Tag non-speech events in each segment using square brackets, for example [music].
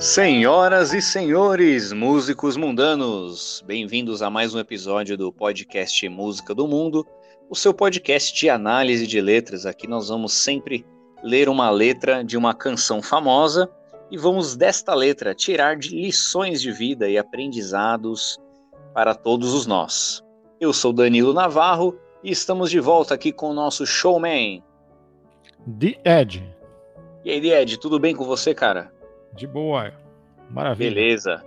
Senhoras e senhores, músicos mundanos, bem-vindos a mais um episódio do podcast Música do Mundo, o seu podcast de análise de letras. Aqui nós vamos sempre ler uma letra de uma canção famosa e vamos desta letra tirar de lições de vida e aprendizados para todos os nós. Eu sou Danilo Navarro e estamos de volta aqui com o nosso showman. The Ed. E aí, The Ed, tudo bem com você, cara? De boa, maravilha. Beleza.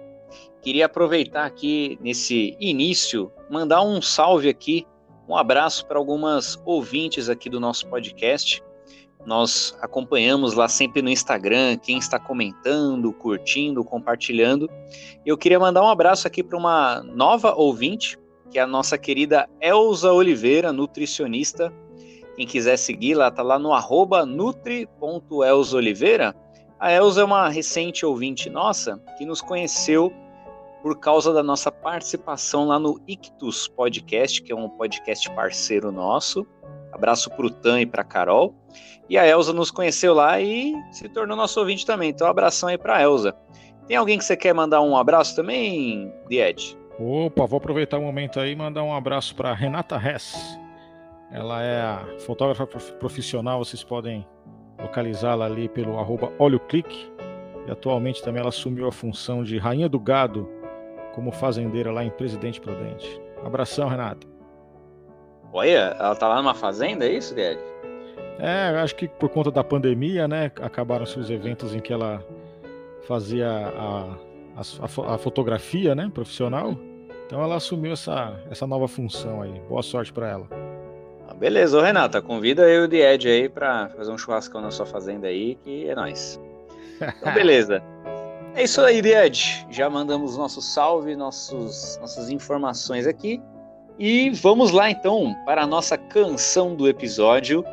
Queria aproveitar aqui nesse início, mandar um salve aqui, um abraço para algumas ouvintes aqui do nosso podcast. Nós acompanhamos lá sempre no Instagram quem está comentando, curtindo, compartilhando. Eu queria mandar um abraço aqui para uma nova ouvinte, que é a nossa querida Elza Oliveira, nutricionista. Quem quiser seguir, lá tá lá no arroba. A Elza é uma recente ouvinte nossa que nos conheceu por causa da nossa participação lá no Ictus Podcast, que é um podcast parceiro nosso. Abraço para o Tan e para Carol. E a Elza nos conheceu lá e se tornou nosso ouvinte também. Então, um abração aí para a Elza. Tem alguém que você quer mandar um abraço também, Died? Opa, vou aproveitar o momento aí e mandar um abraço para Renata Hess. Ela é a fotógrafa profissional, vocês podem localizá-la ali pelo arroba OlhoClick. E atualmente também ela assumiu a função de Rainha do Gado como fazendeira lá em Presidente Prudente. Abração, Renata. Olha, ela tá lá numa fazenda, é isso, Guedes? É, acho que por conta da pandemia, né, acabaram-se os eventos em que ela fazia a, a, a, fotografia, né, profissional. Então ela assumiu essa, essa nova função aí. Boa sorte para ela. Beleza, ô Renata, convida eu e o Died aí pra fazer um churrascão na sua fazenda aí, que é nóis. Então, [laughs] beleza. É isso aí, Died. Já mandamos nosso salve, nossos, nossas informações aqui. E vamos lá então para a nossa canção do episódio.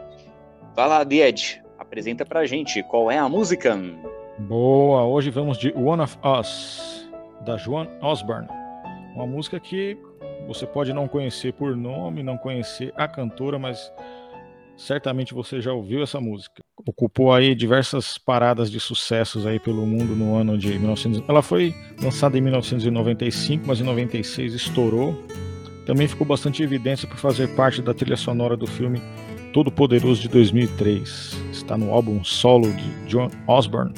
Vai lá, Died, apresenta pra gente qual é a música. Boa, hoje vamos de One of Us, da Joan Osborne. Uma música que você pode não conhecer por nome, não conhecer a cantora, mas certamente você já ouviu essa música. Ocupou aí diversas paradas de sucessos aí pelo mundo no ano de 1900. Ela foi lançada em 1995, mas em 96 estourou. Também ficou bastante evidência por fazer parte da trilha sonora do filme Todo Poderoso de 2003. Está no álbum solo de John Osborne,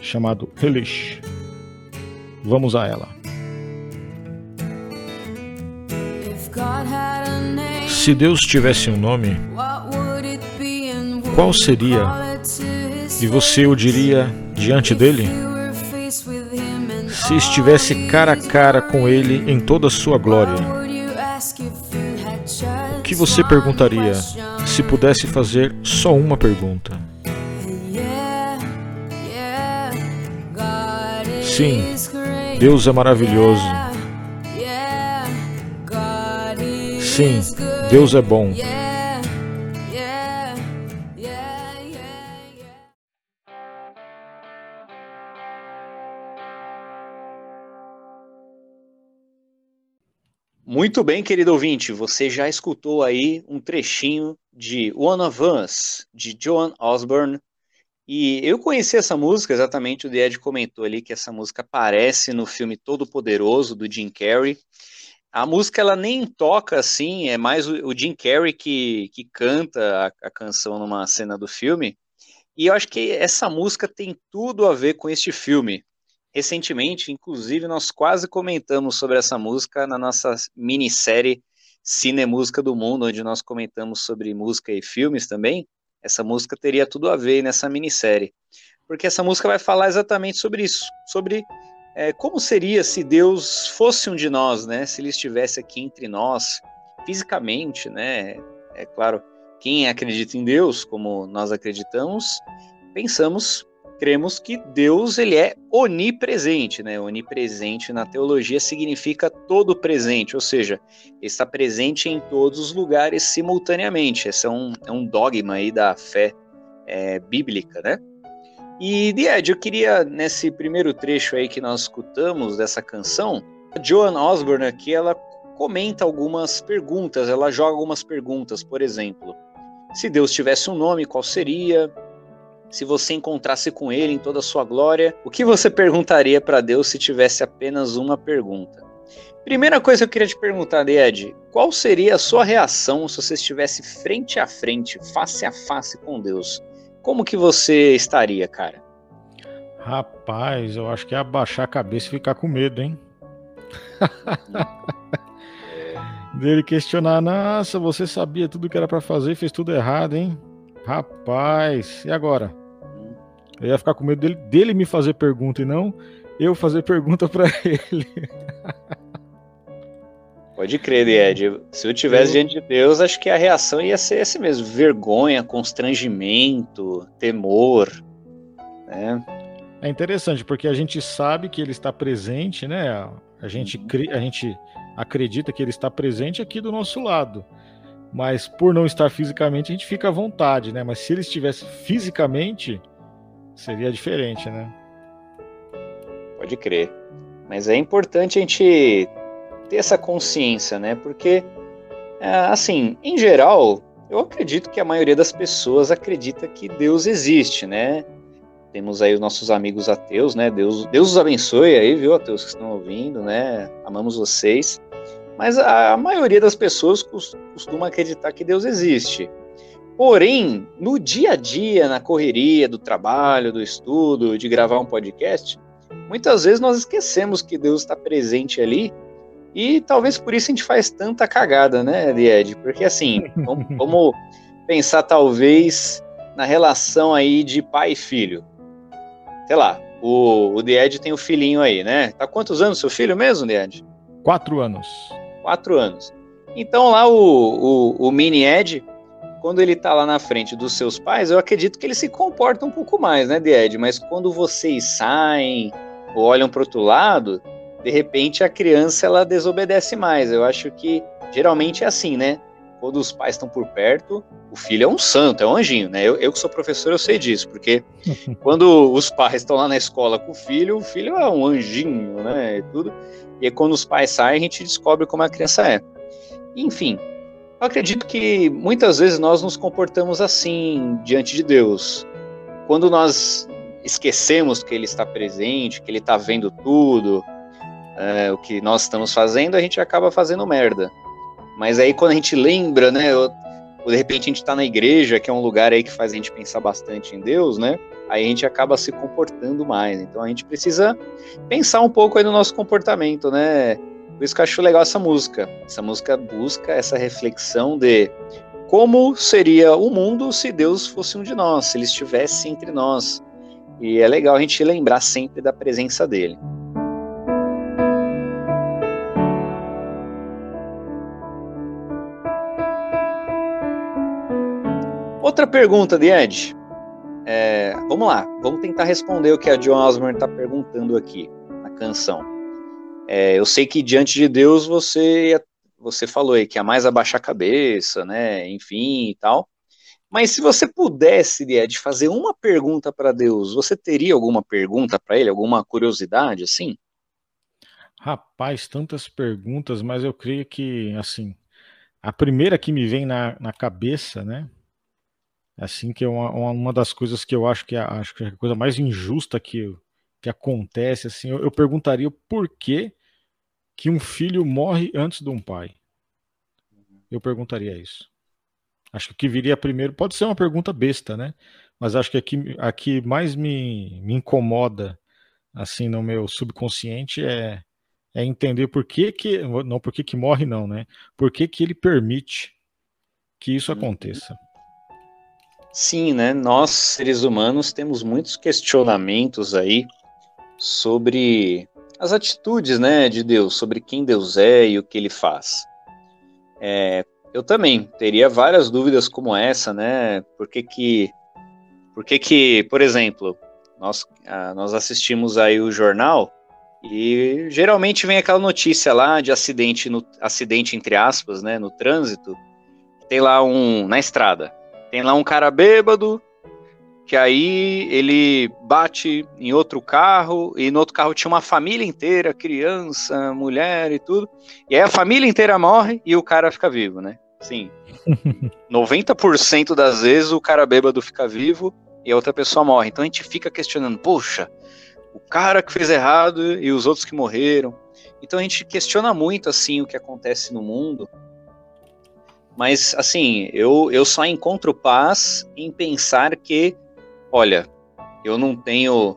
chamado Hellish. Vamos a ela. Se Deus tivesse um nome, qual seria? E você o diria diante dele? Se estivesse cara a cara com ele em toda a sua glória, o que você perguntaria se pudesse fazer só uma pergunta? Sim, Deus é maravilhoso. Sim, Deus é bom. Muito bem, querido ouvinte, você já escutou aí um trechinho de One of Us, de Joan Osborne. E eu conheci essa música, exatamente o Ed comentou ali que essa música aparece no filme Todo Poderoso, do Jim Carrey. A música ela nem toca assim, é mais o, Jim Carrey que, que canta a, a, canção numa cena do filme. E eu acho que essa música tem tudo a ver com este filme. Recentemente, inclusive, nós quase comentamos sobre essa música na nossa minissérie Cine Música do Mundo, onde nós comentamos sobre música e filmes também. Essa música teria tudo a ver nessa minissérie. Porque essa música vai falar exatamente sobre isso, sobre é, como seria se Deus fosse um de nós, né? Se ele estivesse aqui entre nós, fisicamente, né? É claro, quem acredita em Deus, como nós acreditamos, pensamos, cremos que Deus ele é onipresente, né? Onipresente na teologia significa todo presente, ou seja, está presente em todos os lugares simultaneamente. Esse é um, é um dogma aí da fé é, bíblica, né? E, Ed, eu queria, nesse primeiro trecho aí que nós escutamos dessa canção, a Joan Osborne aqui, ela comenta algumas perguntas, ela joga algumas perguntas, por exemplo, se Deus tivesse um nome, qual seria? se você encontrasse com ele em toda a sua glória, o que você perguntaria para Deus se tivesse apenas uma pergunta? Primeira coisa que eu queria te perguntar, Ed, qual seria a sua reação se você estivesse frente a frente, face a face com Deus? Como que você estaria, cara? Rapaz, eu acho que é abaixar a cabeça e ficar com medo, hein? [laughs] Dele questionar, nossa, você sabia tudo que era para fazer e fez tudo errado, hein? Rapaz, e agora? Eu ia ficar com medo dele, dele me fazer pergunta e não eu fazer pergunta para [laughs] ele. Pode crer, Ed. Se eu tivesse eu... diante de Deus, acho que a reação ia ser esse mesmo: vergonha, constrangimento, temor. Né? É interessante, porque a gente sabe que ele está presente, né? A gente, uhum. a gente acredita que ele está presente aqui do nosso lado. Mas por não estar fisicamente, a gente fica à vontade, né? Mas se ele estivesse fisicamente, seria diferente, né? Pode crer. Mas é importante a gente ter essa consciência, né? Porque, é, assim, em geral, eu acredito que a maioria das pessoas acredita que Deus existe, né? Temos aí os nossos amigos ateus, né? Deus, Deus os abençoe aí, viu, ateus que estão ouvindo, né? Amamos vocês. Mas a maioria das pessoas costuma acreditar que Deus existe. Porém, no dia a dia, na correria do trabalho, do estudo, de gravar um podcast, muitas vezes nós esquecemos que Deus está presente ali e talvez por isso a gente faz tanta cagada, né, Ed? Porque assim, [laughs] vamos, pensar talvez na relação aí de pai e filho. Sei lá, o, o Ed tem o filhinho aí, né? Tá quantos anos seu filho mesmo, Ed? Quatro anos. Quatro anos. Então lá o, o, o mini Ed, quando ele tá lá na frente dos seus pais, eu acredito que ele se comporta um pouco mais, né, Ed? Mas quando vocês saem ou olham para outro lado, de repente a criança ela desobedece mais. Eu acho que geralmente é assim, né? Quando os pais estão por perto, o filho é um santo, é um anjinho, né? Eu, eu que sou professor, eu sei disso, porque [laughs] quando os pais estão lá na escola com o filho, o filho é um anjinho, né? E tudo. E aí, quando os pais saem, a gente descobre como a criança é. Enfim, eu acredito que muitas vezes nós nos comportamos assim diante de Deus. Quando nós esquecemos que Ele está presente, que Ele está vendo tudo, é, o que nós estamos fazendo, a gente acaba fazendo merda. Mas aí quando a gente lembra, né, ou, de repente a gente está na igreja, que é um lugar aí que faz a gente pensar bastante em Deus, né, aí a gente acaba se comportando mais. Então a gente precisa pensar um pouco aí no nosso comportamento, né. Por isso que eu acho legal essa música. Essa música busca essa reflexão de como seria o mundo se Deus fosse um de nós, se ele estivesse entre nós. E é legal a gente lembrar sempre da presença dele. Outra pergunta, Diante. É, vamos lá, vamos tentar responder o que a John Osborne está perguntando aqui na canção. É, eu sei que diante de Deus você você falou aí que é mais abaixar a cabeça, né? Enfim e tal. Mas se você pudesse, Ed, fazer uma pergunta para Deus, você teria alguma pergunta para ele, alguma curiosidade assim? Rapaz, tantas perguntas, mas eu creio que assim a primeira que me vem na, na cabeça, né? Assim que é uma, uma das coisas que eu acho que é, acho que é a coisa mais injusta que, que acontece, assim, eu, eu perguntaria por que que um filho morre antes de um pai. Eu perguntaria isso. Acho que o que viria primeiro pode ser uma pergunta besta, né? Mas acho que aqui, aqui mais me, me incomoda, assim, no meu subconsciente é, é entender por que que, não por que que morre não, né? Por que que ele permite que isso uhum. aconteça. Sim, né? Nós, seres humanos, temos muitos questionamentos aí sobre as atitudes, né, de Deus, sobre quem Deus é e o que ele faz. É, eu também teria várias dúvidas como essa, né? Por que que, por que, que por exemplo, nós, nós assistimos aí o jornal e geralmente vem aquela notícia lá de acidente, no, acidente entre aspas, né, no trânsito, tem lá um, na estrada, tem lá um cara bêbado, que aí ele bate em outro carro, e no outro carro tinha uma família inteira, criança, mulher e tudo. E aí a família inteira morre e o cara fica vivo, né? Sim. [laughs] 90% das vezes o cara bêbado fica vivo e a outra pessoa morre. Então a gente fica questionando, poxa, o cara que fez errado e os outros que morreram. Então a gente questiona muito assim o que acontece no mundo. Mas assim, eu, eu só encontro paz em pensar que, olha, eu não tenho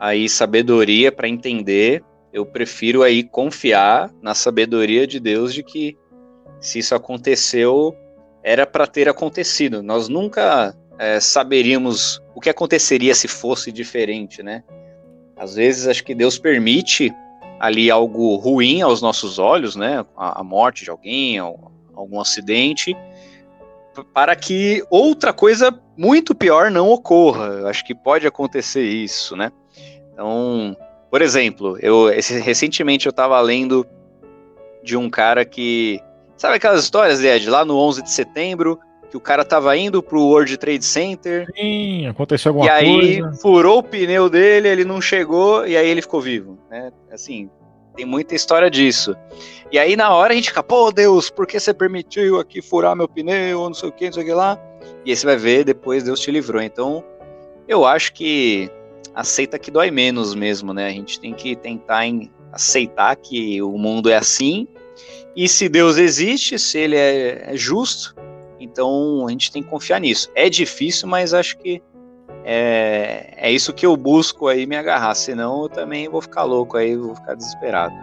aí sabedoria para entender, eu prefiro aí confiar na sabedoria de Deus de que se isso aconteceu, era para ter acontecido. Nós nunca é, saberíamos o que aconteceria se fosse diferente, né? Às vezes acho que Deus permite ali algo ruim aos nossos olhos, né? A, a morte de alguém, algum acidente, para que outra coisa muito pior não ocorra. Eu acho que pode acontecer isso, né? Então, por exemplo, eu esse, recentemente eu estava lendo de um cara que sabe aquelas histórias, Ed, lá no 11 de setembro, que o cara tava indo pro World Trade Center. Sim, aconteceu alguma coisa. E aí furou o pneu dele, ele não chegou e aí ele ficou vivo, né? Assim, tem muita história disso. E aí na hora a gente fica, pô, Deus, por que você permitiu aqui furar meu pneu, não sei o que, não sei o que lá? E aí você vai ver, depois Deus te livrou. Então, eu acho que aceita que dói menos mesmo, né? A gente tem que tentar em aceitar que o mundo é assim. E se Deus existe, se ele é, é justo, então a gente tem que confiar nisso. É difícil, mas acho que é, é isso que eu busco aí me agarrar. Senão eu também vou ficar louco aí, vou ficar desesperado. [laughs]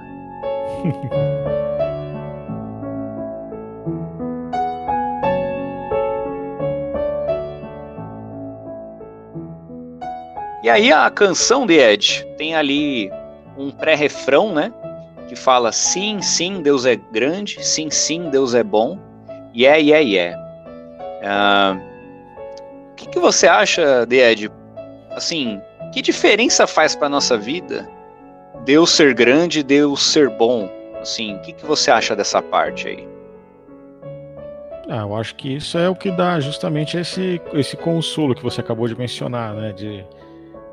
e aí a canção de Ed tem ali um pré-refrão, né? Que fala sim, sim, Deus é grande, sim, sim, Deus é bom, yeah, yeah, yeah. Uh, que, que, você acha, de Ed? Assim, que diferença faz para nossa vida Deus ser grande, Deus ser bom? Assim, o que, que você acha dessa parte aí? Ah, eu acho que isso é o que dá justamente esse, esse consolo que você acabou de mencionar, né? De,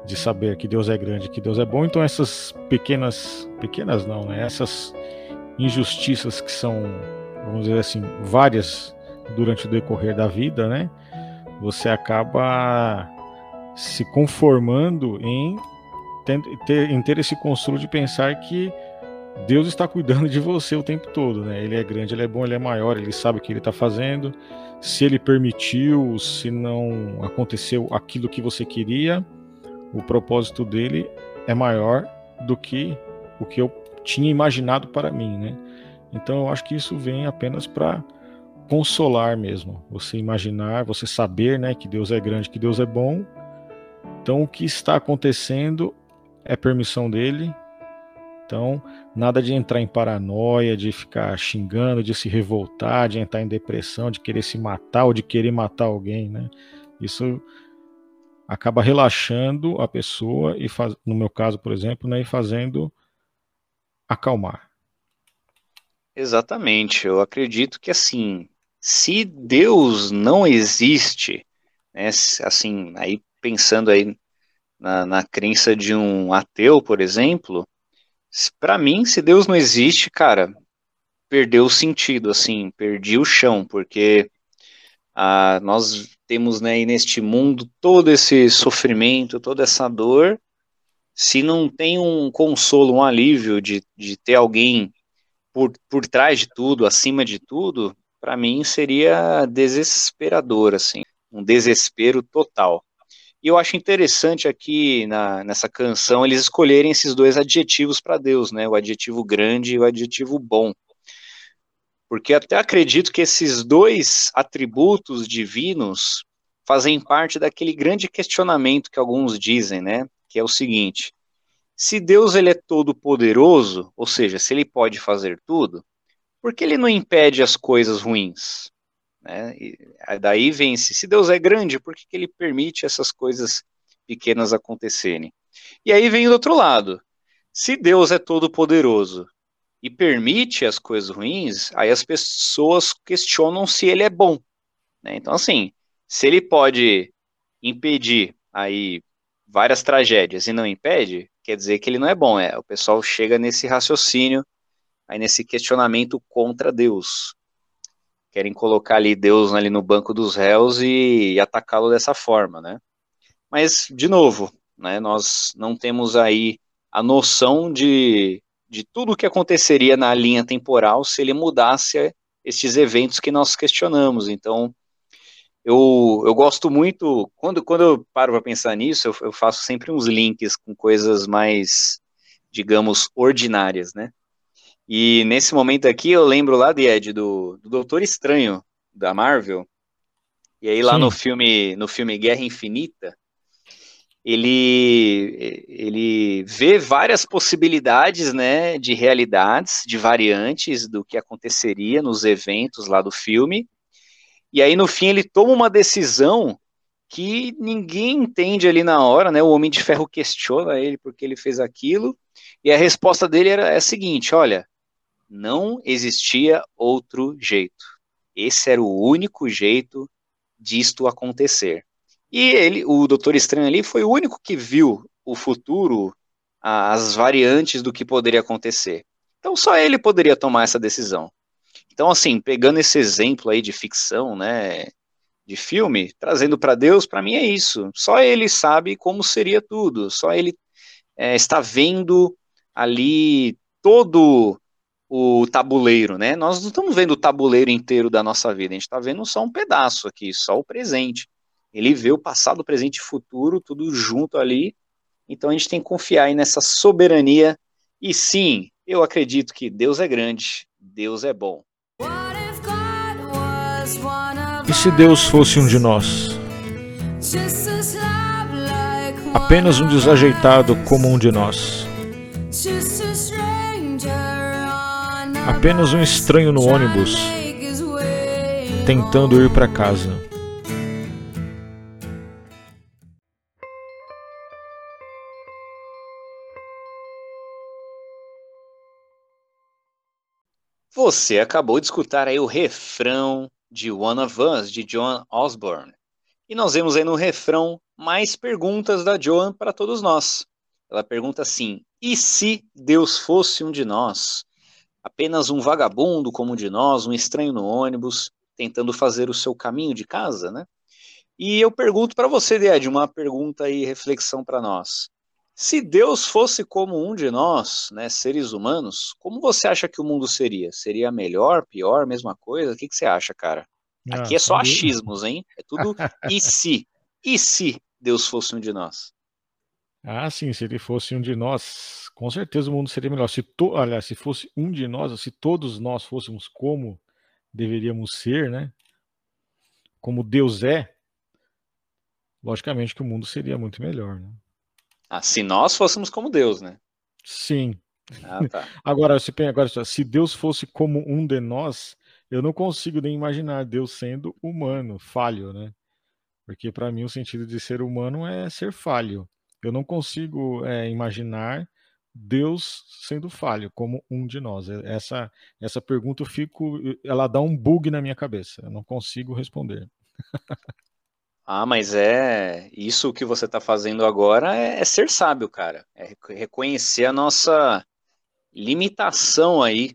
de saber que Deus é grande, que Deus é bom. Então essas pequenas, pequenas não, né? Essas injustiças que são, vamos dizer assim, várias durante o decorrer da vida, né? Você acaba se conformando em ter, em ter esse consolo de pensar que Deus está cuidando de você o tempo todo, né? Ele é grande, ele é bom, ele é maior, ele sabe o que ele está fazendo. Se ele permitiu, se não aconteceu aquilo que você queria, o propósito dele é maior do que o que eu tinha imaginado para mim, né? Então eu acho que isso vem apenas para consolar mesmo. Você imaginar, você saber, né, que Deus é grande, que Deus é bom. Então o que está acontecendo é permissão dele. Então, nada de entrar em paranoia, de ficar xingando, de se revoltar, de entrar em depressão, de querer se matar ou de querer matar alguém, né? Isso acaba relaxando a pessoa e faz, no meu caso, por exemplo, né, e fazendo acalmar. Exatamente. Eu acredito que assim, se Deus não existe, né, assim, aí pensando aí na, na crença de um ateu, por exemplo, para mim, se Deus não existe, cara, perdeu o sentido, assim, perdi o chão, porque ah, nós temos né, neste mundo todo esse sofrimento, toda essa dor, se não tem um consolo, um alívio de, de ter alguém por, por trás de tudo, acima de tudo, para mim seria desesperador, assim, um desespero total. E eu acho interessante aqui na, nessa canção eles escolherem esses dois adjetivos para Deus, né? O adjetivo grande e o adjetivo bom. Porque até acredito que esses dois atributos divinos fazem parte daquele grande questionamento que alguns dizem, né? Que é o seguinte: se Deus ele é todo poderoso, ou seja, se ele pode fazer tudo, por que ele não impede as coisas ruins? Né? Daí vence. Se Deus é grande, por que, que ele permite essas coisas pequenas acontecerem? E aí vem do outro lado. Se Deus é todo poderoso e permite as coisas ruins, aí as pessoas questionam se ele é bom. Né? Então, assim, se ele pode impedir aí várias tragédias e não impede, quer dizer que ele não é bom. É, o pessoal chega nesse raciocínio aí nesse questionamento contra Deus. Querem colocar ali Deus ali no banco dos réus e, e atacá-lo dessa forma, né? Mas, de novo, né, nós não temos aí a noção de, de tudo o que aconteceria na linha temporal se ele mudasse estes eventos que nós questionamos. Então, eu, eu gosto muito, quando, quando eu paro para pensar nisso, eu, eu, faço sempre uns links com coisas mais, digamos, ordinárias, né? E nesse momento aqui eu lembro lá de Ed, do, do Doutor Estranho, da Marvel, e aí lá Sim. no filme, no filme Guerra Infinita, ele, ele vê várias possibilidades né, de realidades, de variantes do que aconteceria nos eventos lá do filme. E aí, no fim, ele toma uma decisão que ninguém entende ali na hora, né? O Homem de Ferro questiona ele porque ele fez aquilo, e a resposta dele era é a seguinte: olha, não existia outro jeito. Esse era o único jeito disto acontecer. E ele, o Doutor Estranho ali, foi o único que viu o futuro, as variantes do que poderia acontecer. Então só ele poderia tomar essa decisão. Então assim, pegando esse exemplo aí de ficção, né, de filme, trazendo para Deus, para mim é isso. Só ele sabe como seria tudo. Só ele é, está vendo ali todo o tabuleiro, né? Nós não estamos vendo o tabuleiro inteiro da nossa vida, a gente está vendo só um pedaço aqui, só o presente. Ele vê o passado, presente e futuro, tudo junto ali. Então a gente tem que confiar aí nessa soberania. E sim, eu acredito que Deus é grande, Deus é bom. E se Deus fosse um de nós? Apenas um desajeitado como um de nós. Apenas um estranho no ônibus, tentando ir para casa. Você acabou de escutar aí o refrão de One of Us, de Joan Osborne. E nós vemos aí no refrão mais perguntas da Joan para todos nós. Ela pergunta assim: e se Deus fosse um de nós? Apenas um vagabundo como um de nós, um estranho no ônibus, tentando fazer o seu caminho de casa, né? E eu pergunto para você, Ed, uma pergunta e reflexão para nós. Se Deus fosse como um de nós, né, seres humanos, como você acha que o mundo seria? Seria melhor, pior, mesma coisa? O que, que você acha, cara? Ah, Aqui é só achismos, hein? É tudo [laughs] e se? E se Deus fosse um de nós? Ah, sim, se ele fosse um de nós, com certeza o mundo seria melhor. Se to... Aliás, se fosse um de nós, se todos nós fôssemos como deveríamos ser, né? Como Deus é, logicamente que o mundo seria muito melhor, né? Ah, se nós fôssemos como Deus, né? Sim. Ah, tá. [laughs] agora, se, agora, se Deus fosse como um de nós, eu não consigo nem imaginar Deus sendo humano, falho, né? Porque para mim o sentido de ser humano é ser falho. Eu não consigo é, imaginar Deus sendo falho, como um de nós. Essa, essa pergunta eu fico, ela dá um bug na minha cabeça. Eu não consigo responder. Ah, mas é isso que você está fazendo agora é, é, ser sábio, cara. É reconhecer a nossa limitação aí,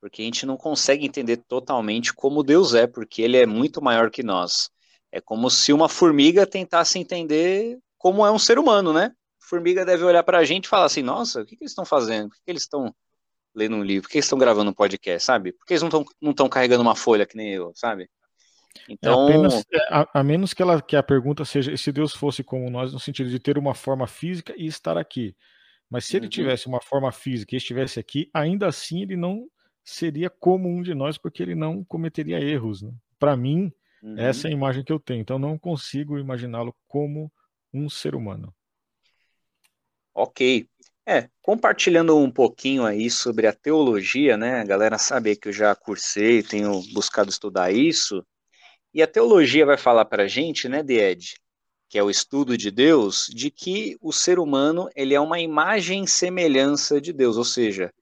porque a gente não consegue entender totalmente como Deus é, porque Ele é muito maior que nós. É como se uma formiga tentasse entender como é um ser humano, né? Formiga deve olhar para a gente e falar assim: Nossa, o que, que eles estão fazendo? Por que, que eles estão lendo um livro? Por que eles estão gravando um podcast, sabe? Por que eles não estão não carregando uma folha que nem eu, sabe? É então, é apenas, a, a, menos que, ela, que a pergunta seja se Deus fosse como nós, no sentido de ter uma forma física e estar aqui. Mas se ele uhum. tivesse uma forma física e estivesse aqui, ainda assim ele não seria como um de nós, porque ele não cometeria erros. Né? Para mim, uhum. essa é a imagem que eu tenho. Então, não consigo imaginá-lo como um ser humano. Ok. É, compartilhando um pouquinho aí sobre a teologia, né? A galera sabe que eu já cursei, tenho buscado estudar isso. E a teologia vai falar para a gente, né, Ed, que é o estudo de Deus, de que o ser humano ele é uma imagem e semelhança de Deus, ou seja,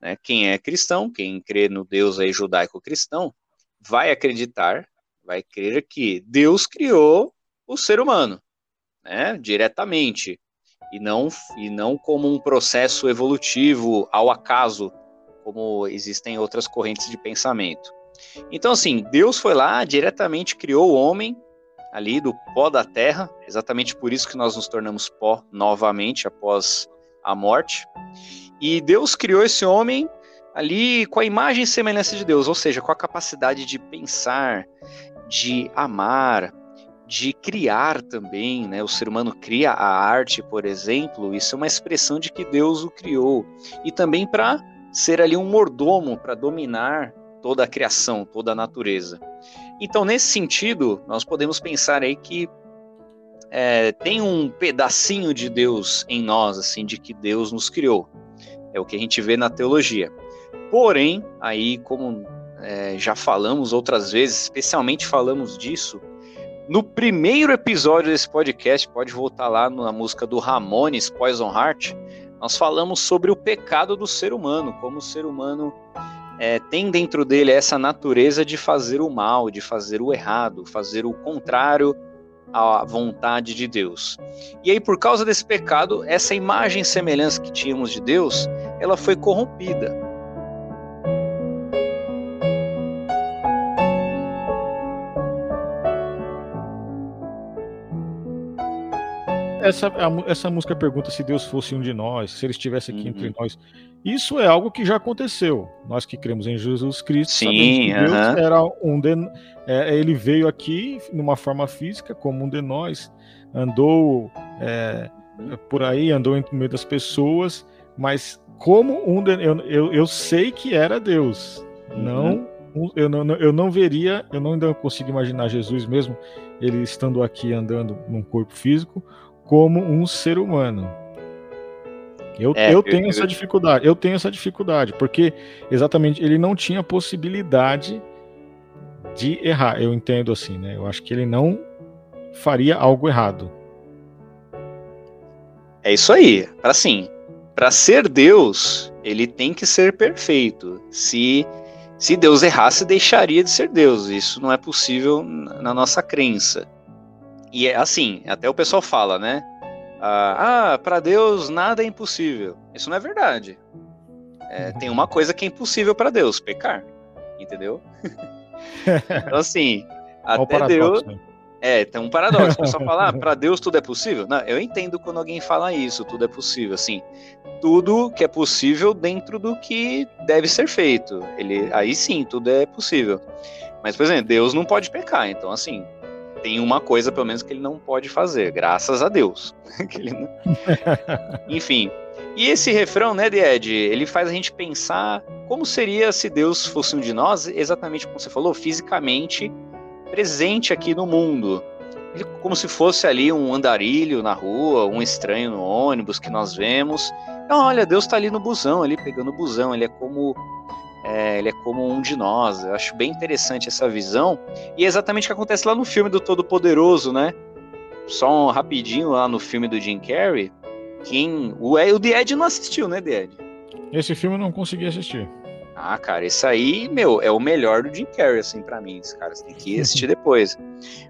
né, quem é cristão, quem crê no Deus aí judaico-cristão, vai acreditar, vai crer que Deus criou o ser humano, né, diretamente, e não, e não como um processo evolutivo ao acaso, como existem outras correntes de pensamento. Então, assim, Deus foi lá, diretamente criou o homem ali do pó da terra, exatamente por isso que nós nos tornamos pó novamente após a morte. E Deus criou esse homem ali com a imagem e semelhança de Deus, ou seja, com a capacidade de pensar, de amar, de criar também, né? O ser humano cria a arte, por exemplo, isso é uma expressão de que Deus o criou. E também para ser ali um mordomo, para dominar toda a criação, toda a natureza. Então, nesse sentido, nós podemos pensar aí que é, tem um pedacinho de Deus em nós, assim, de que Deus nos criou. É o que a gente vê na teologia. Porém, aí, como é, já falamos outras vezes, especialmente falamos disso no primeiro episódio desse podcast, pode voltar lá na música do Ramones, Poison Heart, nós falamos sobre o pecado do ser humano, como o ser humano é, tem dentro dele essa natureza de fazer o mal, de fazer o errado, fazer o contrário à vontade de Deus. E aí, por causa desse pecado, essa imagem e semelhança que tínhamos de Deus, ela foi corrompida. Essa, a, essa música pergunta se Deus fosse um de nós, se ele estivesse aqui uhum. entre nós. Isso é algo que já aconteceu. Nós que cremos em Jesus Cristo, Sim, que Deus uhum. era um de, é, ele veio aqui numa forma física, como um de nós, andou é, por aí, andou no meio das pessoas, mas como um de, eu, eu, eu sei que era Deus, uhum. não eu não, eu não veria, eu não ainda consigo imaginar Jesus mesmo, ele estando aqui andando num corpo físico, como um ser humano. Eu, é, eu tenho eu, essa dificuldade, eu tenho essa dificuldade, porque exatamente ele não tinha possibilidade de errar. Eu entendo assim, né? Eu acho que ele não faria algo errado. É isso aí. Assim, para ser Deus, ele tem que ser perfeito. Se se Deus errasse, deixaria de ser Deus. Isso não é possível na nossa crença. E é assim, até o pessoal fala, né? Ah, ah para Deus nada é impossível. Isso não é verdade. É, tem uma [laughs] coisa que é impossível para Deus, pecar. Entendeu? [laughs] então, assim, até Deus. Né? É, tem um paradoxo. O pessoal fala, ah, para [laughs] Deus tudo é possível? Não, eu entendo quando alguém fala isso, tudo é possível. Assim, tudo que é possível dentro do que deve ser feito. Ele, aí sim, tudo é possível. Mas, por exemplo, Deus não pode pecar. Então, assim, tem uma coisa, pelo menos, que ele não pode fazer, graças a Deus. [laughs] não... [laughs] Enfim. E esse refrão, né, Ed, ele faz a gente pensar como seria se Deus fosse um de nós, exatamente como você falou, fisicamente presente aqui no mundo. Ele, como se fosse ali um andarilho na rua, um estranho no ônibus que nós vemos. Então, olha, Deus está ali no busão, ali pegando o busão. Ele é como é, ele é como um de nós. Eu acho bem interessante essa visão. E é exatamente o que acontece lá no filme do Todo-Poderoso, né? Só um rapidinho lá no filme do Jim Carrey. Quem, o, o The Ed não assistiu, né, The Ed? Esse filme eu não consegui assistir. Ah, cara, esse aí, meu, é o melhor do Jim Carrey, assim, para mim. Esse cara, você tem que assistir depois.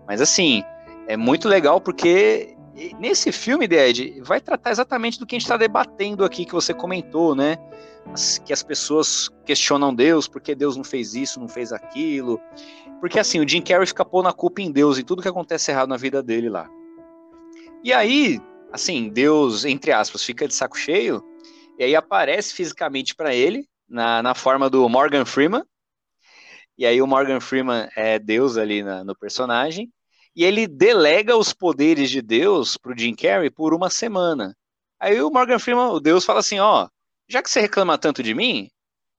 Mas, assim, é muito legal porque nesse filme, The Ed, vai tratar exatamente do que a gente está debatendo aqui, que você comentou, né? que as pessoas questionam Deus, porque Deus não fez isso, não fez aquilo. Porque assim, o Jim Carrey fica pondo a culpa em Deus e tudo que acontece errado na vida dele lá. E aí, assim, Deus, entre aspas, fica de saco cheio, e aí aparece fisicamente para ele, na, na forma do Morgan Freeman. E aí o Morgan Freeman é Deus ali na, no personagem. E ele delega os poderes de Deus pro Jim Carrey por uma semana. Aí o Morgan Freeman, o Deus fala assim, ó, já que você reclama tanto de mim,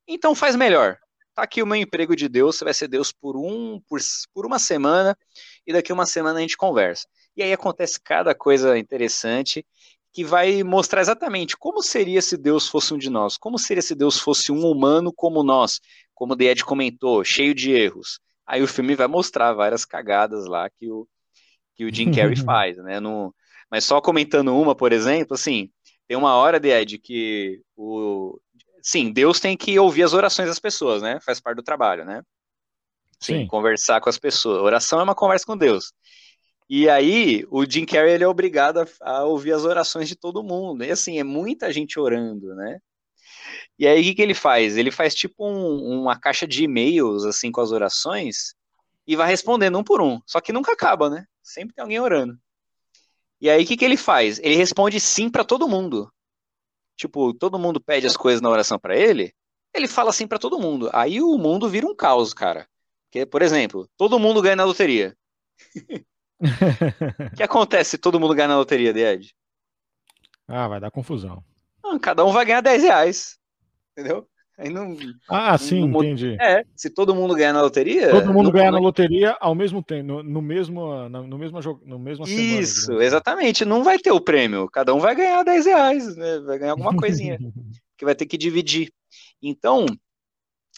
então faz melhor. Tá aqui o meu emprego de Deus, você vai ser Deus por um por, por uma semana e daqui uma semana a gente conversa. E aí acontece cada coisa interessante que vai mostrar exatamente como seria se Deus fosse um de nós, como seria se Deus fosse um humano como nós, como o Ed comentou, cheio de erros. Aí o filme vai mostrar várias cagadas lá que o, que o Jim Carrey [laughs] faz, né? No, mas só comentando uma, por exemplo, assim, tem uma hora, de Ed, que o. Sim, Deus tem que ouvir as orações das pessoas, né? Faz parte do trabalho, né? Sim, Sim. conversar com as pessoas. oração é uma conversa com Deus. E aí, o Jim Carrey ele é obrigado a, a, ouvir as orações de todo mundo. E assim, é muita gente orando, né? E aí, o que, que ele faz? Ele faz tipo um, uma caixa de e-mails, assim, com as orações, e vai respondendo um por um. Só que nunca acaba, né? Sempre tem alguém orando. E aí, o que, que ele faz? Ele responde sim para todo mundo. Tipo, todo mundo pede as coisas na oração para ele, ele fala sim para todo mundo. Aí o mundo vira um caos, cara. Porque, por exemplo, todo mundo ganha na loteria. [laughs] O que acontece se todo mundo ganha na loteria, Ed? Ah, vai dar confusão. Cada um vai ganhar 10 reais. Entendeu? Aí não, ah, sim, não, entendi. É, se todo mundo ganhar na loteria. Todo mundo ganhar na loteria ao mesmo tempo, no, no mesmo, no, no mesmo jogo, no mesmo Isso, semana, exatamente. Não vai ter o prêmio. Cada um vai ganhar 10 reais, né? Vai ganhar alguma coisinha. [laughs] que vai ter que dividir. Então,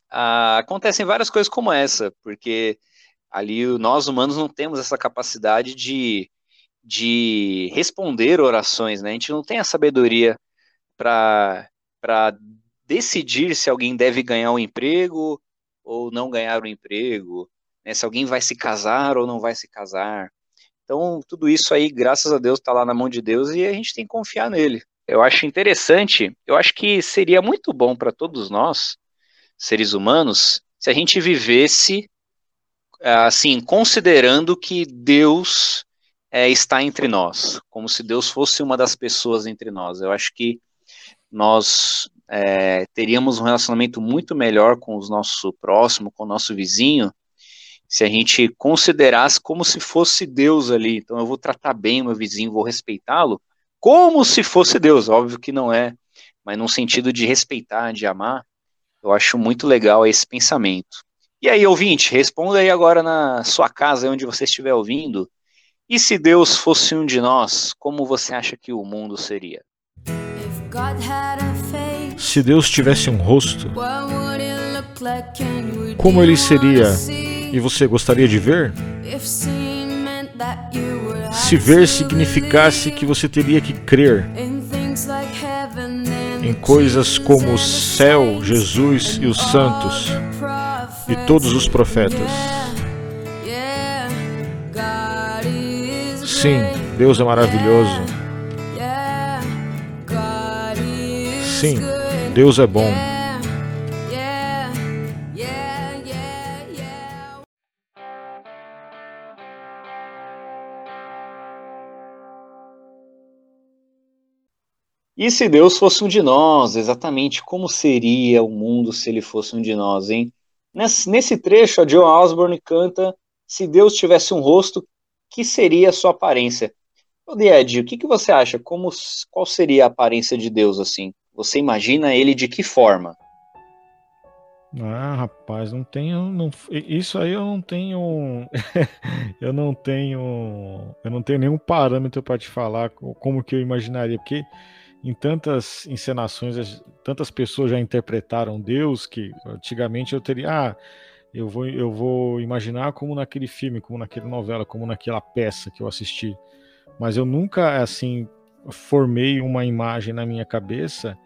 ah, acontecem várias coisas como essa, porque ali nós humanos não temos essa capacidade de, de responder orações, né? A gente não tem a sabedoria para decidir se alguém deve ganhar um emprego ou não ganhar um emprego, né? se alguém vai se casar ou não vai se casar. Então, tudo isso aí, graças a Deus, está lá na mão de Deus e a gente tem que confiar nele. Eu acho interessante, eu acho que seria muito bom para todos nós, seres humanos, se a gente vivesse assim, considerando que Deus é, está entre nós, como se Deus fosse uma das pessoas entre nós. Eu acho que nós é, teríamos um relacionamento muito melhor com o nosso próximo, com o nosso vizinho, se a gente considerasse como se fosse Deus ali. Então eu vou tratar bem o meu vizinho, vou respeitá-lo, como se fosse Deus. Óbvio que não é, mas num sentido de respeitar, de amar. Eu acho muito legal esse pensamento. E aí, ouvinte, responda aí agora na sua casa, onde você estiver ouvindo. E se Deus fosse um de nós, como você acha que o mundo seria? Se Deus tivesse um rosto, como ele seria e você gostaria de ver? Se ver significasse que você teria que crer em coisas como o céu, Jesus e os santos e todos os profetas. Sim, Deus é maravilhoso. Sim, Deus é bom. E se Deus fosse um de nós, exatamente como seria o mundo se ele fosse um de nós, hein? Nesse, nesse trecho, a John Osborne canta Se Deus tivesse um rosto, que seria a sua aparência? Ô, Ed, o que, que você acha? Como, qual seria a aparência de Deus assim? Você imagina ele de que forma? Ah, rapaz, não tenho. Não, isso aí eu não tenho. [laughs] eu não tenho. Eu não tenho nenhum parâmetro para te falar como que eu imaginaria, porque em tantas encenações, tantas pessoas já interpretaram Deus que antigamente eu teria, ah, eu vou, eu vou imaginar como naquele filme, como naquela novela, como naquela peça que eu assisti. Mas eu nunca, assim, formei uma imagem na minha cabeça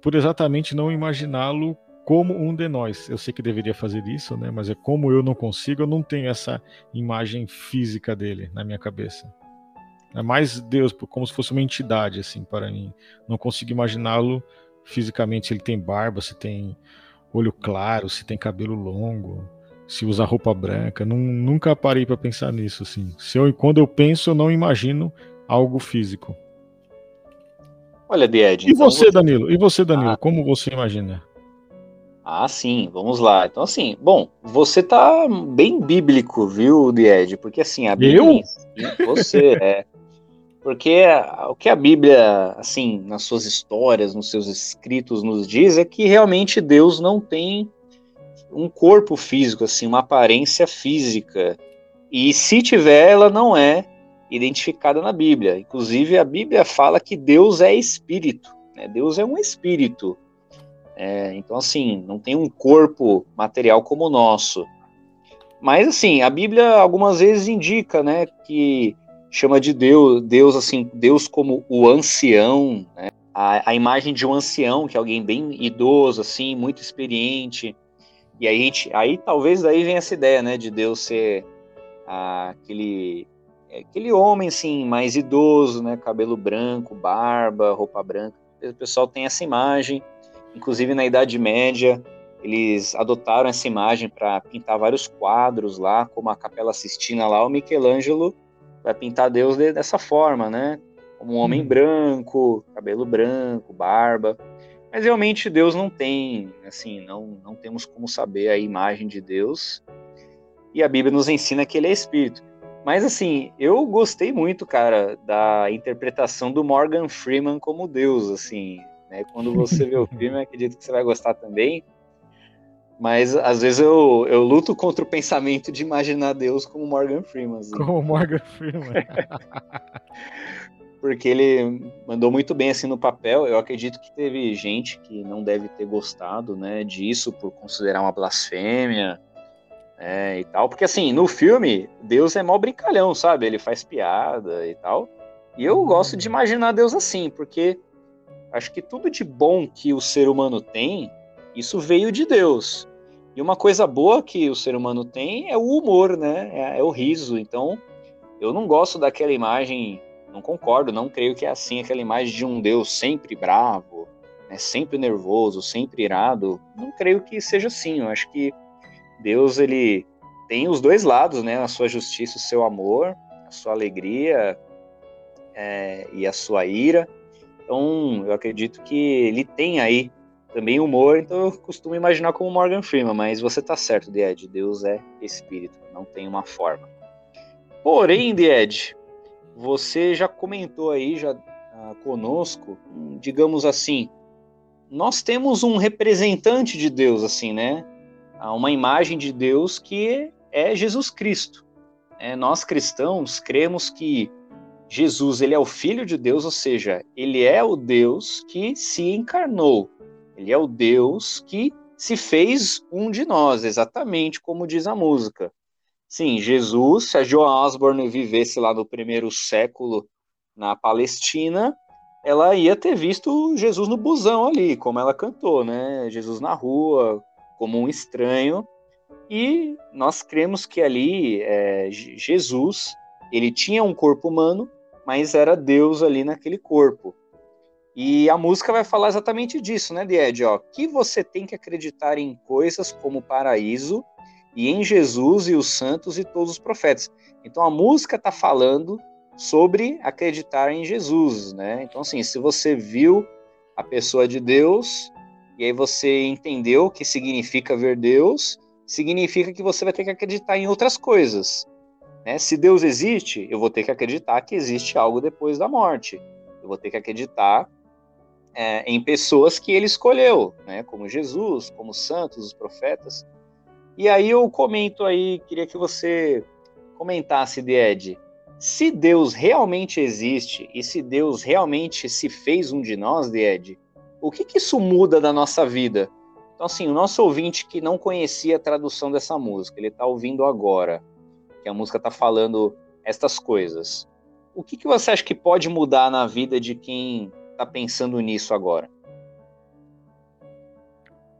por exatamente não imaginá-lo como um de nós. Eu sei que deveria fazer isso, né? Mas é como eu não consigo, eu não tenho essa imagem física dele na minha cabeça. É mais Deus, como se fosse uma entidade, assim, para mim. Não consigo imaginá-lo fisicamente, se ele tem barba, se tem olho claro, se tem cabelo longo, se usa roupa branca. nunca parei para pensar nisso, assim. Se eu, quando eu penso, eu não imagino algo físico. Olha, Died. E então você, Danilo? E você, Danilo? Ah. Como você imagina? Ah, sim, vamos lá. Então, assim, bom, você tá bem bíblico, viu, Died? Porque, assim, a Bíblia. Eu? Você, é. Porque o que a Bíblia, assim, nas suas histórias, nos seus escritos, nos diz é que realmente Deus não tem um corpo físico, assim, uma aparência física. E se tiver, ela não é identificada na Bíblia. Inclusive, a Bíblia fala que Deus é espírito. Né? Deus é um espírito. É, então, assim, não tem um corpo material como o nosso. Mas, assim, a Bíblia algumas vezes indica, né, que chama de Deus, Deus assim, Deus como o ancião, né? a, a, imagem de um ancião, que é alguém bem idoso, assim, muito experiente. E aí, gente, aí talvez daí vem essa ideia, né, de Deus ser ah, aquele aquele homem assim mais idoso, né, cabelo branco, barba, roupa branca. O pessoal tem essa imagem, inclusive na Idade Média eles adotaram essa imagem para pintar vários quadros lá, como a Capela Sistina lá, o Michelangelo vai pintar Deus dessa forma, né? Como um homem hum. branco, cabelo branco, barba. Mas realmente Deus não tem, assim, não, não temos como saber a imagem de Deus. E a Bíblia nos ensina que ele é espírito. Mas assim, eu gostei muito, cara, da interpretação do Morgan Freeman como Deus, assim, né? Quando você vê o filme, acredito que você vai gostar também. Mas às vezes eu, eu luto contra o pensamento de imaginar Deus como Morgan Freeman. Assim. Como Morgan Freeman. [laughs] Porque ele mandou muito bem assim no papel. Eu acredito que teve gente que não deve ter gostado, né, disso por considerar uma blasfêmia é, e tal. Porque, assim, no filme, Deus é mó brincalhão, sabe? Ele faz piada e tal. E eu gosto de imaginar Deus assim, porque acho que tudo de bom que o ser humano tem, isso veio de Deus. E uma coisa boa que o ser humano tem é o humor, né? É, é o riso. Então, eu não gosto daquela imagem, não concordo, não creio que é assim, aquela imagem de um Deus sempre bravo, né, sempre nervoso, sempre irado. Não creio que seja assim. Eu acho que Deus ele tem os dois lados, né? A sua justiça, o seu amor, a sua alegria é, e a sua ira. Então, eu acredito que ele tem aí também humor, então eu costumo imaginar como Morgan Freeman, mas você tá certo, Ed, Deus é espírito, não tem uma forma. Porém, Ed, você já comentou aí já ah, conosco, digamos assim, nós temos um representante de Deus, assim, né? Uma imagem de Deus que é Jesus Cristo. É, nós cristãos cremos que Jesus ele é o Filho de Deus, ou seja, ele é o Deus que se encarnou. Ele é o Deus que se fez um de nós, exatamente como diz a música. Sim, Jesus, se a Joan Osborne vivesse lá no primeiro século na Palestina, ela ia ter visto Jesus no busão ali, como ela cantou, né? Jesus na rua, como um estranho, e nós cremos que ali é, Jesus ele tinha um corpo humano, mas era Deus ali naquele corpo. E a música vai falar exatamente disso, né, Died? Ó, que você tem que acreditar em coisas como o paraíso e em Jesus e os santos e todos os profetas. Então a música está falando sobre acreditar em Jesus, né? Então assim, se você viu a pessoa de Deus, e aí você entendeu o que significa ver Deus, significa que você vai ter que acreditar em outras coisas. Né? Se Deus existe, eu vou ter que acreditar que existe algo depois da morte. Eu vou ter que acreditar é, em pessoas que ele escolheu, né? como Jesus, como santos, os profetas. E aí eu comento aí, queria que você comentasse, Ed, se Deus realmente existe e se Deus realmente se fez um de nós, Ed, o que, que isso muda da nossa vida? Então, assim, o nosso ouvinte que não conhecia a tradução dessa música, ele está ouvindo agora, que a música está falando estas coisas. O que, que você acha que pode mudar na vida de quem está pensando nisso agora?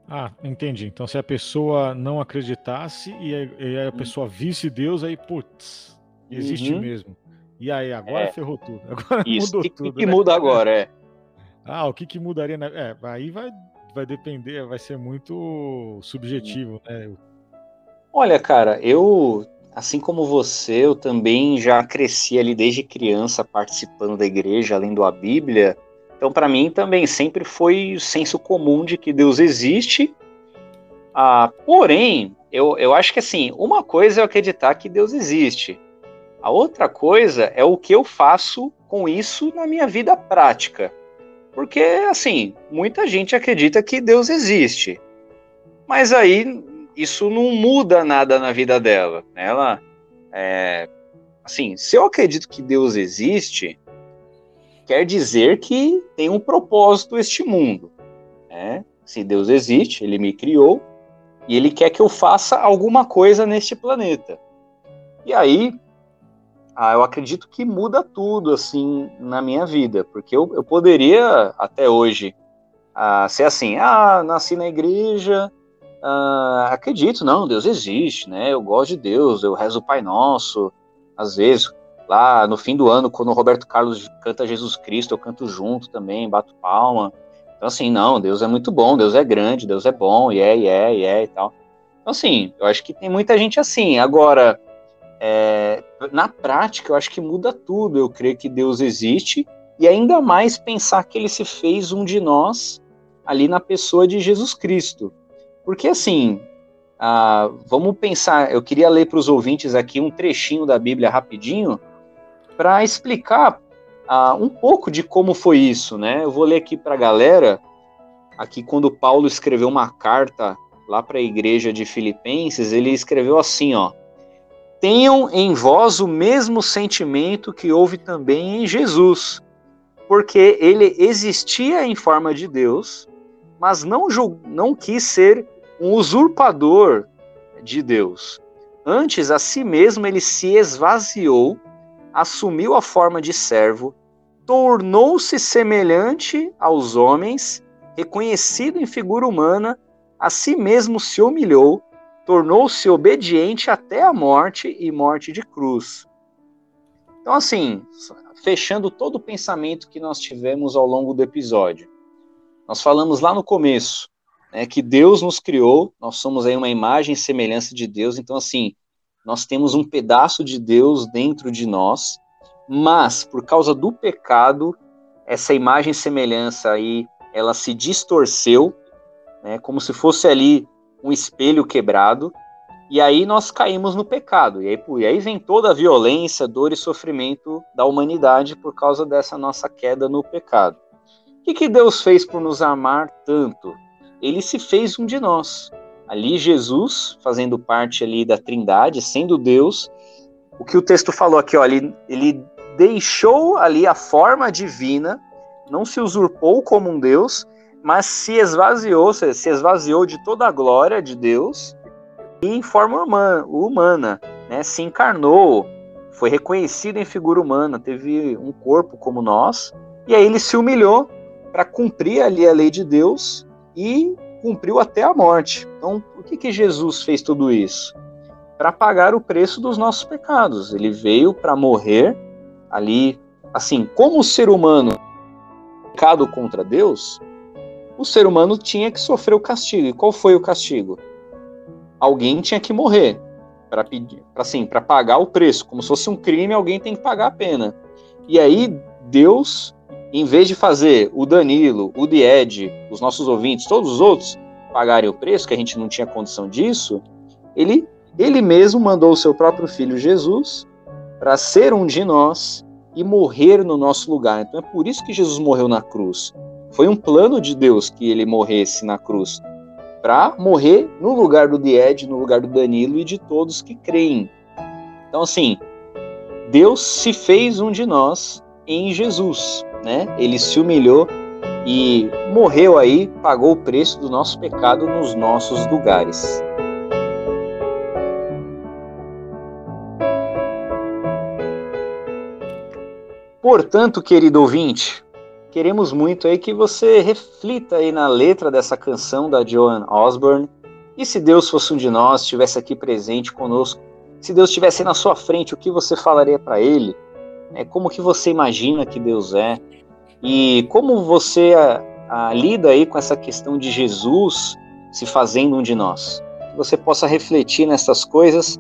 Ah, entendi. Então, se a pessoa não acreditasse e a, a hum. pessoa visse Deus, aí, putz, existe uhum. mesmo. E aí, agora é. ferrou tudo. [laughs] Agora Isso. mudou que, tudo. O que né? muda agora, é. Ah, o que, que mudaria? Na... É, aí vai, vai depender, vai ser muito subjetivo, né? Olha, cara, eu, assim como você, eu também já cresci ali desde criança participando da igreja, lendo a Bíblia. Então, para mim também sempre foi o senso comum de que Deus existe. Ah, porém, eu, eu acho que assim, uma coisa é acreditar que Deus existe. A outra coisa é o que eu faço com isso na minha vida prática. Porque, assim, muita gente acredita que Deus existe. Mas aí isso não muda nada na vida dela. Né? Ela, é, assim, se eu acredito que Deus existe, quer dizer que tem um propósito este mundo. Né? Se Deus existe, ele me criou e ele quer que eu faça alguma coisa neste planeta. E aí, ah, eu acredito que muda tudo assim na minha vida, porque eu, eu poderia até hoje ah, ser assim, ah, nasci na igreja, ah, acredito, não, Deus existe, né? Eu gosto de Deus, eu rezo o Pai Nosso, às vezes lá no fim do ano, quando o Roberto Carlos canta Jesus Cristo, eu canto junto também, bato palma. Então assim, não, Deus é muito bom, Deus é grande, Deus é bom, e é, e é, e é e tal. Então, assim, eu acho que tem muita gente assim. Agora, é, na prática, eu acho que muda tudo. Eu creio que Deus existe e ainda mais pensar que ele se fez um de nós ali na pessoa de Jesus Cristo. Porque, assim, ah, vamos pensar. Eu queria ler para os ouvintes aqui um trechinho da Bíblia rapidinho para explicar ah, um pouco de como foi isso, né? Eu vou ler aqui para a galera, aqui quando Paulo escreveu uma carta lá para a igreja de Filipenses, ele escreveu assim, ó: Tenham em vós o mesmo sentimento que houve também em Jesus, porque ele existia em forma de Deus, mas não, não quis ser um usurpador de Deus. Antes, a si mesmo, ele se esvaziou, assumiu a forma de servo, tornou-se semelhante aos homens, reconhecido em figura humana, a si mesmo se humilhou, tornou-se obediente até a morte e morte de cruz. Então, assim, fechando todo o pensamento que nós tivemos ao longo do episódio, nós falamos lá no começo né, que Deus nos criou, nós somos aí uma imagem e semelhança de Deus, então, assim, nós temos um pedaço de Deus dentro de nós, mas por causa do pecado, essa imagem e semelhança aí, ela se distorceu né, como se fosse ali um espelho quebrado, e aí nós caímos no pecado, e aí, e aí vem toda a violência, dor e sofrimento da humanidade por causa dessa nossa queda no pecado. O que, que Deus fez por nos amar tanto? Ele se fez um de nós. Ali Jesus, fazendo parte ali da trindade, sendo Deus, o que o texto falou aqui, ó, ele, ele deixou ali a forma divina, não se usurpou como um Deus, mas se esvaziou, se esvaziou de toda a glória de Deus em forma humana, humana né? se encarnou, foi reconhecido em figura humana, teve um corpo como nós, e aí ele se humilhou para cumprir ali a lei de Deus e cumpriu até a morte. Então, por que, que Jesus fez tudo isso? Para pagar o preço dos nossos pecados. Ele veio para morrer ali, assim, como o ser humano pecado contra Deus, o ser humano tinha que sofrer o castigo. E qual foi o castigo? Alguém tinha que morrer para pedir, assim, para pagar o preço, como se fosse um crime, alguém tem que pagar a pena. E aí Deus, em vez de fazer o Danilo, o Died, os nossos ouvintes, todos os outros pagarem o preço, que a gente não tinha condição disso, ele ele mesmo mandou o seu próprio filho Jesus para ser um de nós e morrer no nosso lugar. Então é por isso que Jesus morreu na cruz. Foi um plano de Deus que ele morresse na cruz, para morrer no lugar do Died, no lugar do Danilo e de todos que creem. Então, assim, Deus se fez um de nós em Jesus, né? Ele se humilhou e morreu aí, pagou o preço do nosso pecado nos nossos lugares. Portanto, querido ouvinte, queremos muito aí que você reflita aí na letra dessa canção da Joan Osborne. E se Deus fosse um de nós, estivesse aqui presente conosco, se Deus estivesse na sua frente, o que você falaria para Ele? É, como que você imagina que Deus é? E como você a, a, lida aí com essa questão de Jesus se fazendo um de nós? Que você possa refletir nessas coisas,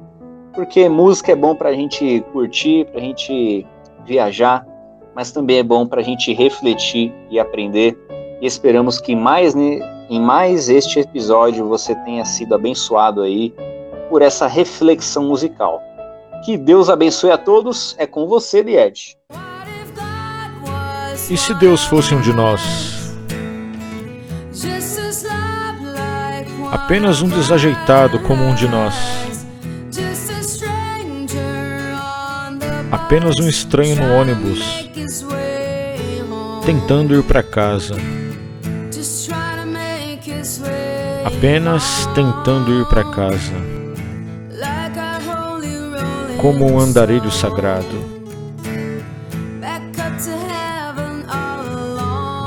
porque música é bom para a gente curtir, para a gente viajar, mas também é bom para a gente refletir e aprender. E esperamos que mais em mais este episódio você tenha sido abençoado aí por essa reflexão musical. Que Deus abençoe a todos. É com você, Lied. E se Deus fosse um de nós? Apenas um desajeitado como um de nós apenas um estranho no ônibus, tentando ir para casa. Apenas tentando ir para casa, como um andarilho sagrado.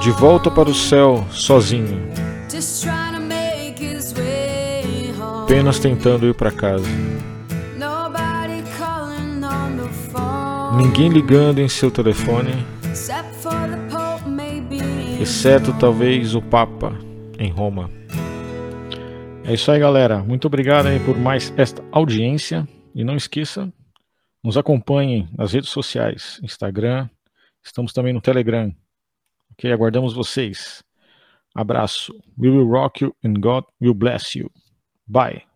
De volta para o céu, sozinho, apenas tentando ir para casa. Ninguém ligando em seu telefone. Exceto talvez o Papa em Roma. É isso aí, galera. Muito obrigado aí por mais esta audiência e não esqueça, nos acompanhem nas redes sociais, Instagram, estamos também no Telegram. Ok, aguardamos vocês. Abraço. We will rock you and God will bless you. Bye.